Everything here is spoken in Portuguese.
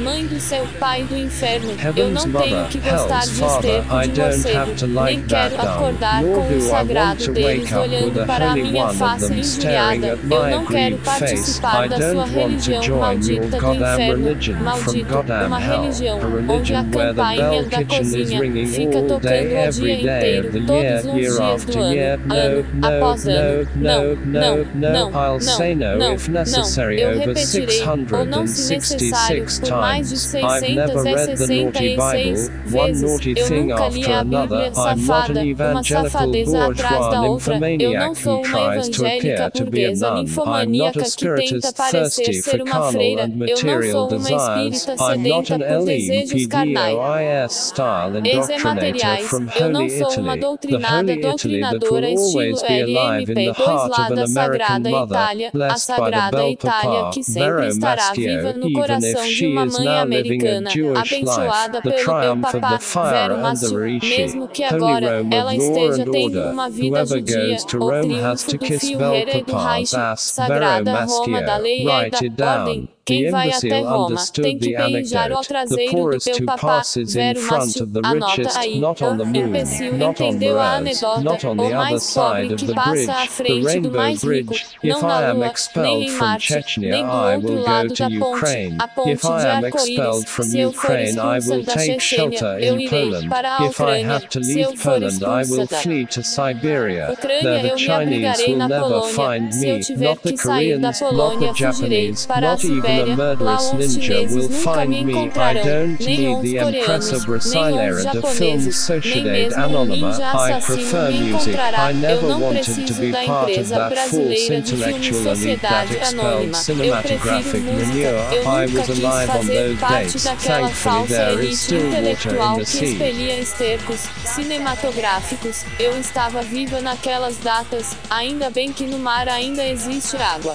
Mãe do céu, Pai do inferno, eu não tenho que gostar de ter de você, nem quero acordar com o sagrado deles olhando para a minha face enviada. Eu não quero participar da sua religião maldita do inferno, maldito, uma religião onde a campainha da cozinha fica tocando o dia inteiro, todos os dias do ano, ano após ano. Não, não, não, não, não, não, não, não, não, não, não, não, não, não necessary Eu over repetirei, ou oh, não se necessário, por mais de 666 vezes. Eu nunca li a Bíblia safada, uma safadeza atrás da outra. Eu não sou uma evangélica burguesa ninfomaníaca que tenta parecer ser uma freira. Eu não sou uma espírita sedenta por desejos carnais. Ex-materiais, eu não sou uma doutrinada doutrinadora estilo LMP, an lados sagrada Itália, a sagrada Itália. Itália que sempre estará viva no coração de uma mãe americana, abençoada pelo meu papá, Vero Massu, mesmo que agora ela esteja tendo uma vida judia, o triunfo do fio Herreiro Reich, sagrada Roma da lei e da ordem, Quem vai até Roma tem que beijar o traseiro do teu papá. Vero Márcio, anota aí. O imbecil entendeu a anedota. O mais pobre que passa à frente do mais rico. Não na lua, nem em Marte, nem do outro lado da ponte. A ponte de arco-íris. Se eu for expulsa da Chechênia, eu irei para a Ucrânia. Se eu for expulsa da Ucrânia, eu me abrigarei na Polônia. Se eu tiver que sair da Polônia, fugirei para a Sibéria. séria, murderous ninja will nunca me encontrarão, nem os coreanos, nem os japoneses, nem mesmo o ninja assassino me encontrará. Eu não preciso da empresa brasileira de filme Sociedade Anônima. Eu prefiro música. Eu nunca quis fazer parte daquela falsa elite intelectual que expelia estercos cinematográficos. Eu estava viva naquelas datas, ainda bem que no mar ainda existe água.